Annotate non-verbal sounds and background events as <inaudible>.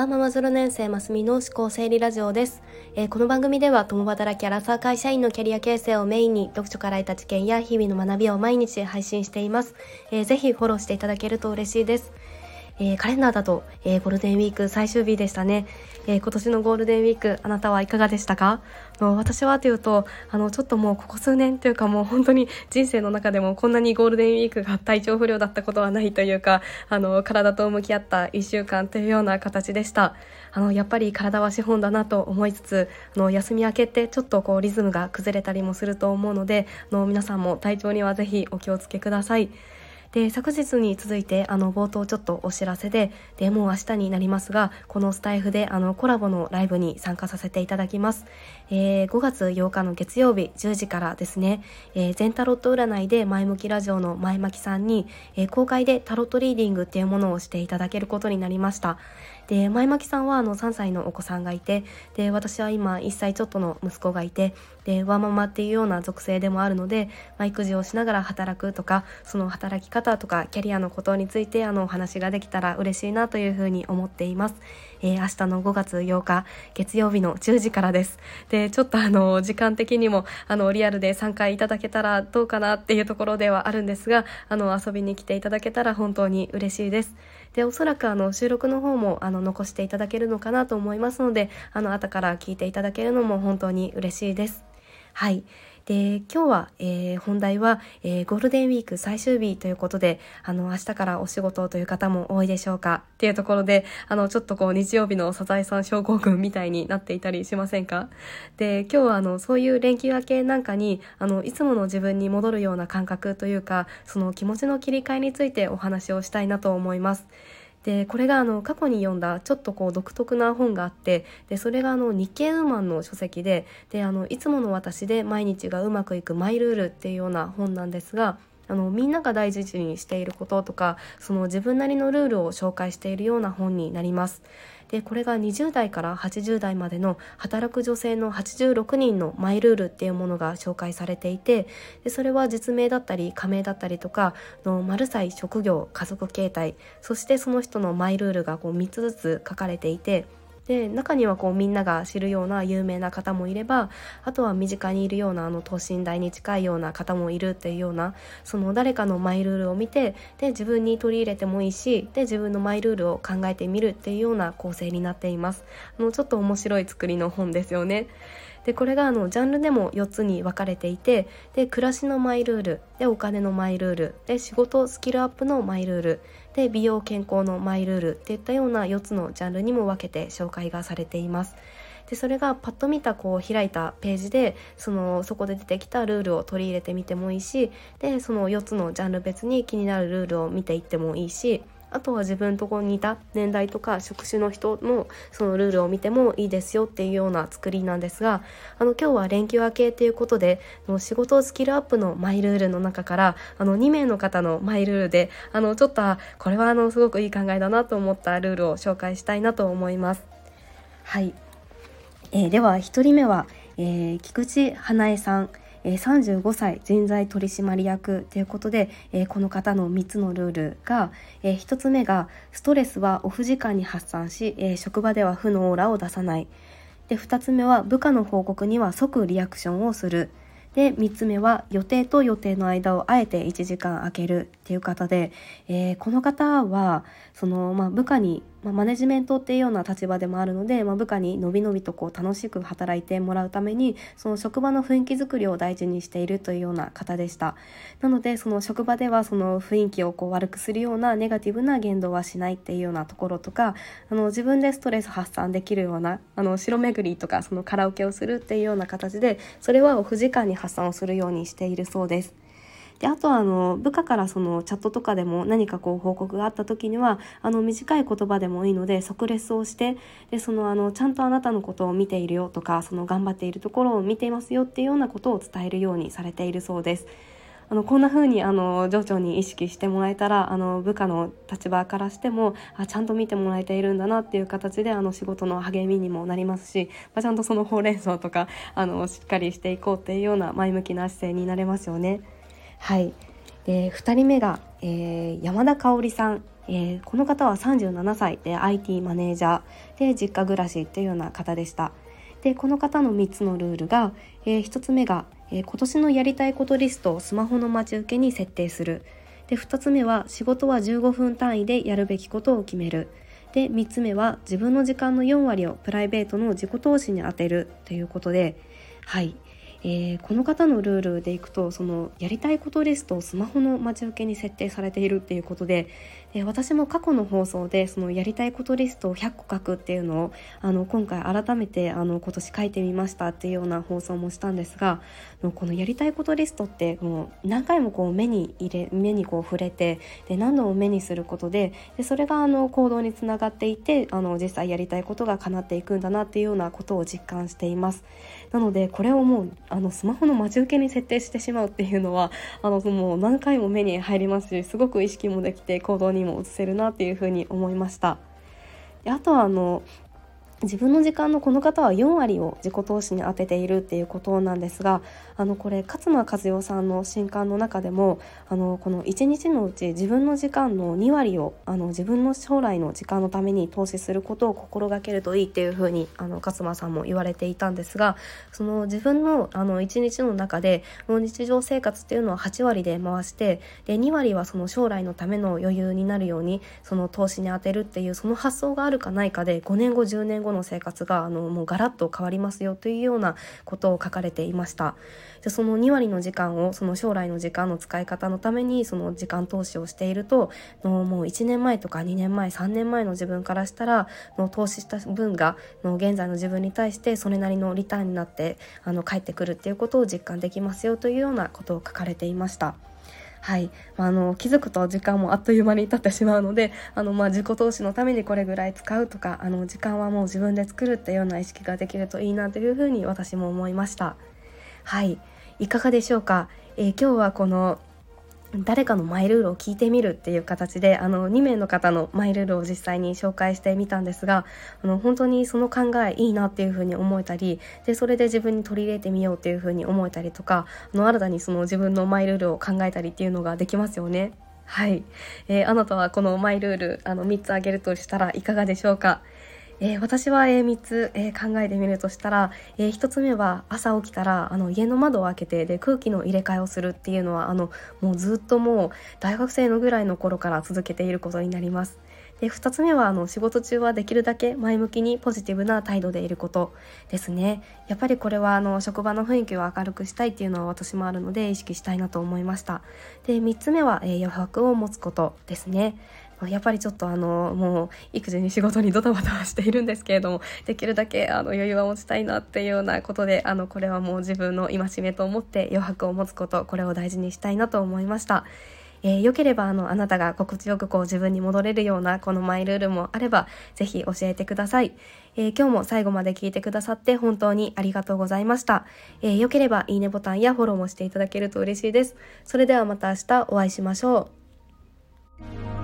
ワーママ0年生ますみの思考整理ラジオです、えー、この番組では共働きアラサー会社員のキャリア形成をメインに読書から得た知見や日々の学びを毎日配信しています、えー、ぜひフォローしていただけると嬉しいです。えー、カレンダーだと、えー、ゴールデンウィーク最終日でしたね、えー、今年のゴールデンウィークあなたはいかがでしたか？の私はというとあのちょっともうここ数年というかもう本当に人生の中でもこんなにゴールデンウィークが体調不良だったことはないというかあの体と向き合った1週間というような形でした。あのやっぱり体は資本だなと思いつつあの休み明けってちょっとこうリズムが崩れたりもすると思うのであの皆さんも体調にはぜひお気をつけください。で昨日に続いてあの冒頭ちょっとお知らせででもう明日になりますがこのスタイフであのコラボのライブに参加させていただきます、えー、5月8日の月曜日10時からですね、えー、全タロット占いで前向きラジオの前巻さんに、えー、公開でタロットリーディングっていうものをしていただけることになりました。で前巻さんはあの3歳のお子さんがいてで私は今1歳ちょっとの息子がいてでワーママっていうような属性でもあるので、まあ、育児をしながら働くとかその働き方方とかキャリアのことについてあのお話ができたら嬉しいなというふうに思っています。えー、明日の5月8日月曜日の10時からです。でちょっとあの時間的にもあのリアルで参加いただけたらどうかなっていうところではあるんですがあの遊びに来ていただけたら本当に嬉しいです。でおそらくあの収録の方もあの残していただけるのかなと思いますのであの後から聞いていただけるのも本当に嬉しいです。はいで今日は、えー、本題は、えー、ゴールデンウィーク最終日ということであの明日からお仕事という方も多いでしょうかっていうところであのちょっとこう日曜日のサザエさん症候群みたいになっていたりしませんか？で今日はあのそういう連休明けなんかにあのいつもの自分に戻るような感覚というかその気持ちの切り替えについてお話をしたいなと思います。でこれがあの過去に読んだちょっとこう独特な本があってでそれがあの日経ウーマンの書籍でであのいつもの私で毎日がうまくいくマイルールっていうような本なんですがあのみんなが大事にしていることとかその自分なりのルールを紹介しているような本になります。でこれが20代から80代までの働く女性の86人のマイルールっていうものが紹介されていてでそれは実名だったり仮名だったりとかのマルサイ職業家族形態そしてその人のマイルールがこう3つずつ書かれていてで中にはこうみんなが知るような有名な方もいればあとは身近にいるようなあの等身大に近いような方もいるっていうようなその誰かのマイルールを見てで自分に取り入れてもいいしで自分のマイルールを考えてみるっていうような構成になっています。あのちょっと面白い作りの本ですよね。でこれがあのジャンルでも4つに分かれていてで暮らしのマイルールでお金のマイルールで仕事スキルアップのマイルールで美容健康のマイルールっていったような4つのジャンルにも分けて紹介がされています。でそれがパッと見たこう開いたページでそのそこで出てきたルールを取り入れてみてもいいしでその4つのジャンル別に気になるルールを見ていってもいいしあとは自分とこに似た年代とか職種の人のそのルールを見てもいいですよっていうような作りなんですがあの今日は連休明けっていうことでの仕事スキルアップのマイルールの中からあの2名の方のマイルールであのちょっとこれはあのすごくいい考えだなと思ったルールを紹介したいなと思います。はい、えー、では1人目は、えー、菊池花江さんえ、35歳人材取締役ということで、え、この方の3つのルールが、え、1つ目がストレスはオフ時間に発散し、え職場では負のオーラを出さない。で2つ目は部下の報告には即リアクションをする。で3つ目は予定と予定の間をあえて1時間空けるっていう方で、えこの方はその、まあ、部下にまあ、マネジメントっていうような立場でもあるので、まあ、部下にのびのびとこう楽しく働いてもらうためにその職場の雰囲気づくりを大事にしているというような方でしたなのでその職場ではその雰囲気をこう悪くするようなネガティブな言動はしないっていうようなところとかあの自分でストレス発散できるようなあの白巡りとかそのカラオケをするっていうような形でそれはオフ時間に発散をするようにしているそうです。であとはあの部下からそのチャットとかでも何かこう報告があった時にはあの短い言葉でもいいので即レスをしてでそのあのちゃんとあなたのことを見ているよとかその頑張っているところを見ていますよっていうようなことを伝えるようにされているそうです。あのこんな風にあの上長に意識してもらえたらあの部下の立場からしてもあちゃんと見てもらえているんだなっていう形であの仕事の励みにもなりますし、まあ、ちゃんとそのほうれん草とかあのしっかりしていこうっていうような前向きな姿勢になれますよね。はい。で2人目が、えー、山田香織さん。えー、この方は37歳。で IT マネージャー。で実家暮らしっていうような方でした。でこの方の3つのルールが、えー、1つ目が、えー、今年のやりたいことリストをスマホの待ち受けに設定する。で2つ目は仕事は15分単位でやるべきことを決める。で3つ目は自分の時間の4割をプライベートの自己投資に充てるということで。はい。えー、この方のルールでいくとそのやりたいことリストをスマホの待ち受けに設定されているっていうことで、え、私も過去の放送でそのやりたいことリストを100個書くっていうのをあの今回改めてあの今年書いてみましたっていうような放送もしたんですがこのやりたいことリストってもう何回もこう目に入れ目にこう触れてで何度も目にすることででそれがあの行動につながっていてあの実際やりたいことが叶っていくんだなっていうようなことを実感しています。なのでこれをもうあのスマホの待ち受けに設定してしまうっていうのはあのもう何回も目に入りますしすごく意識もできて行動にも移せるなっていうふうに思いました。であとはあの自分の時間のこの方は4割を自己投資に充てているっていうことなんですがあのこれ勝間和代さんの新刊の中でもあのこの1日のうち自分の時間の2割をあの自分の将来の時間のために投資することを心がけるといいっていうふうにあの勝間さんも言われていたんですがその自分のあの1日の中でもう日常生活っていうのは8割で回してで2割はその将来のための余裕になるようにその投資に充てるっていうその発想があるかないかで5年後10年後の生活があのもうガラッと変わりますよというようなことを書かれていました。でその2割の時間をその将来の時間の使い方のためにその時間投資をしているとのもう1年前とか2年前3年前の自分からしたらの投資した分がの現在の自分に対してそれなりのリターンになってあの返ってくるっていうことを実感できますよというようなことを書かれていました。はい、まあ、あの気づくと時間もあっという間に経ってしまうのであの、まあ、自己投資のためにこれぐらい使うとかあの時間はもう自分で作るっていうような意識ができるといいなというふうに私も思いました。はい。いかがでしょうか、えー、今日はこの誰かのマイルールを聞いてみるっていう形であの2名の方のマイルールを実際に紹介してみたんですがあの本当にその考えいいなっていうふうに思えたりでそれで自分に取り入れてみようっていうふうに思えたりとかあの新たにその自分のマイルールを考えたりっていうのができますよね。はい、えー、あなたはこのマイルールあの3つ挙げるとしたらいかがでしょうか？えー、私は、えー、3つ、えー、考えてみるとしたら、えー、1つ目は朝起きたらあの家の窓を開けてで空気の入れ替えをするっていうのはあのもうずっともう大学生のぐらいの頃から続けていることになります。で2つ目はあの仕事中はできるだけ前向きにポジティブな態度でいることですね。やっぱりこれはあの職場の雰囲気を明るくしたいっていうのは私もあるので意識したいなと思いました。で3つ目は、え、余白を持つことですね。やっぱりちょっとあのもう育児に仕事にドタバタしているんですけれども <laughs> できるだけあの余裕は持ちたいなっていうようなことであのこれはもう自分の戒めと思って余白を持つことこれを大事にしたいなと思いました。えー、よければあのあなたが心地よくこう自分に戻れるようなこのマイルールもあればぜひ教えてください、えー、今日も最後まで聞いてくださって本当にありがとうございました、えー、よければいいねボタンやフォローもしていただけると嬉しいです。それではまた明日お会いしましょう。